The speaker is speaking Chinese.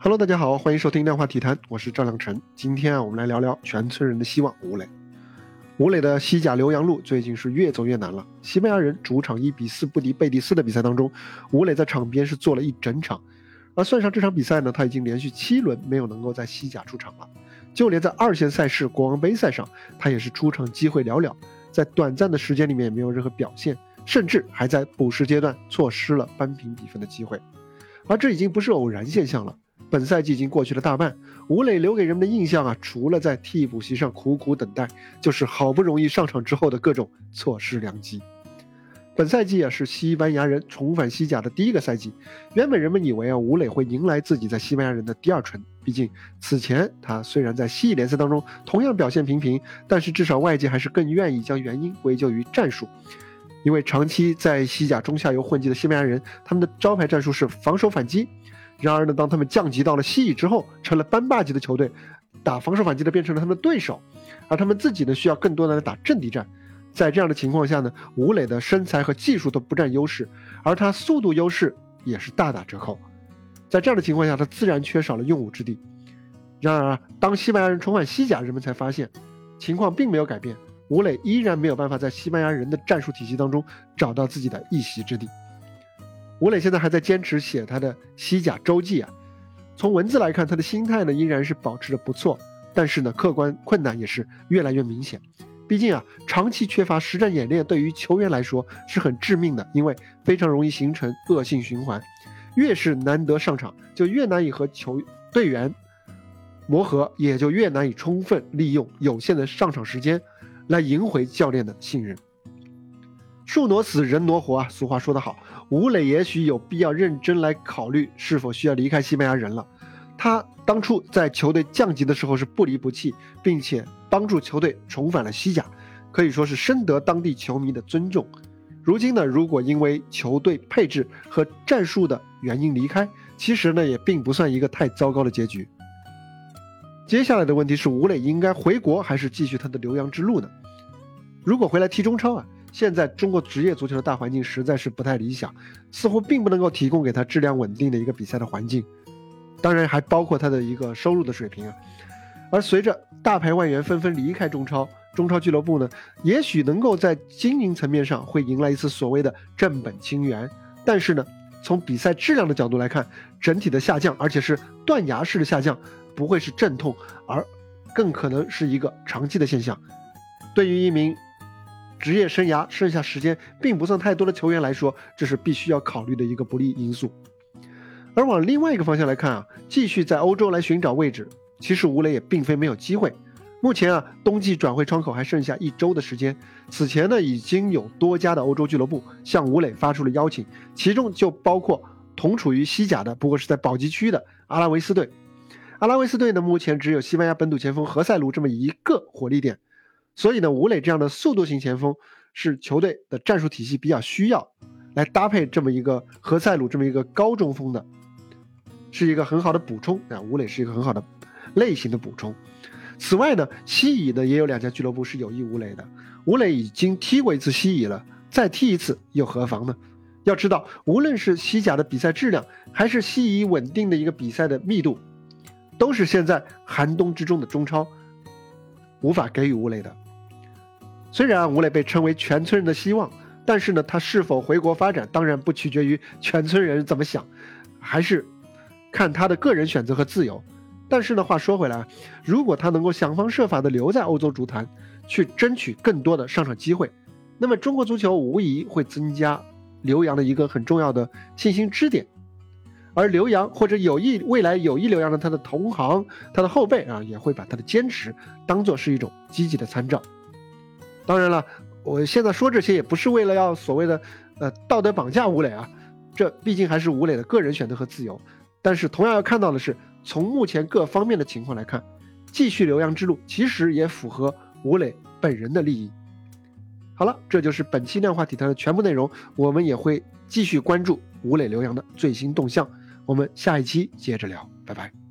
Hello，大家好，欢迎收听量化体坛，我是赵亮晨。今天啊，我们来聊聊全村人的希望吴磊。吴磊的西甲留洋路最近是越走越难了。西班牙人主场一比四不敌贝蒂斯的比赛当中，吴磊在场边是坐了一整场，而算上这场比赛呢，他已经连续七轮没有能够在西甲出场了。就连在二线赛事国王杯赛上，他也是出场机会寥寥，在短暂的时间里面也没有任何表现，甚至还在补时阶段错失了扳平比分的机会。而这已经不是偶然现象了。本赛季已经过去了大半，吴磊留给人们的印象啊，除了在替补席上苦苦等待，就是好不容易上场之后的各种错失良机。本赛季啊，是西班牙人重返西甲的第一个赛季。原本人们以为啊，吴磊会迎来自己在西班牙人的第二春。毕竟此前他虽然在西乙联赛当中同样表现平平，但是至少外界还是更愿意将原因归咎于战术。因为长期在西甲中下游混迹的西班牙人，他们的招牌战术是防守反击。然而呢，当他们降级到了西乙之后，成了班霸级的球队，打防守反击的变成了他们的对手，而他们自己呢，需要更多的来打阵地战。在这样的情况下呢，吴磊的身材和技术都不占优势，而他速度优势也是大打折扣。在这样的情况下，他自然缺少了用武之地。然而，当西班牙人重返西甲，人们才发现，情况并没有改变，吴磊依然没有办法在西班牙人的战术体系当中找到自己的一席之地。吴磊现在还在坚持写他的西甲周记啊，从文字来看，他的心态呢依然是保持的不错，但是呢，客观困难也是越来越明显。毕竟啊，长期缺乏实战演练，对于球员来说是很致命的，因为非常容易形成恶性循环。越是难得上场，就越难以和球队员磨合，也就越难以充分利用有限的上场时间，来赢回教练的信任。树挪死，人挪活啊！俗话说得好，吴磊也许有必要认真来考虑是否需要离开西班牙人了。他当初在球队降级的时候是不离不弃，并且帮助球队重返了西甲，可以说是深得当地球迷的尊重。如今呢，如果因为球队配置和战术的原因离开，其实呢也并不算一个太糟糕的结局。接下来的问题是，吴磊应该回国还是继续他的留洋之路呢？如果回来踢中超啊？现在中国职业足球的大环境实在是不太理想，似乎并不能够提供给他质量稳定的一个比赛的环境，当然还包括他的一个收入的水平啊。而随着大牌外援纷纷离开中超，中超俱乐部呢，也许能够在经营层面上会迎来一次所谓的正本清源，但是呢，从比赛质量的角度来看，整体的下降，而且是断崖式的下降，不会是阵痛，而更可能是一个长期的现象。对于一名职业生涯剩下时间并不算太多的球员来说，这是必须要考虑的一个不利因素。而往另外一个方向来看啊，继续在欧洲来寻找位置，其实吴磊也并非没有机会。目前啊，冬季转会窗口还剩下一周的时间，此前呢，已经有多家的欧洲俱乐部向吴磊发出了邀请，其中就包括同处于西甲的，不过是在保级区的阿拉维斯队。阿拉维斯队呢，目前只有西班牙本土前锋何塞卢这么一个火力点。所以呢，吴磊这样的速度型前锋是球队的战术体系比较需要，来搭配这么一个何塞鲁这么一个高中锋的，是一个很好的补充啊。吴磊是一个很好的类型的补充。此外呢，西乙呢也有两家俱乐部是有意吴磊的。吴磊已经踢过一次西乙了，再踢一次又何妨呢？要知道，无论是西甲的比赛质量，还是西乙稳定的一个比赛的密度，都是现在寒冬之中的中超无法给予吴磊的。虽然吴磊被称为全村人的希望，但是呢，他是否回国发展，当然不取决于全村人怎么想，还是看他的个人选择和自由。但是呢，话说回来，如果他能够想方设法的留在欧洲足坛，去争取更多的上场机会，那么中国足球无疑会增加刘洋的一个很重要的信心支点。而刘洋或者有意未来有意刘洋的他的同行、他的后辈啊，也会把他的坚持当做是一种积极的参照。当然了，我现在说这些也不是为了要所谓的，呃，道德绑架吴磊啊，这毕竟还是吴磊的个人选择和自由。但是同样要看到的是，从目前各方面的情况来看，继续留洋之路其实也符合吴磊本人的利益。好了，这就是本期量化体坛的全部内容，我们也会继续关注吴磊留洋的最新动向。我们下一期接着聊，拜拜。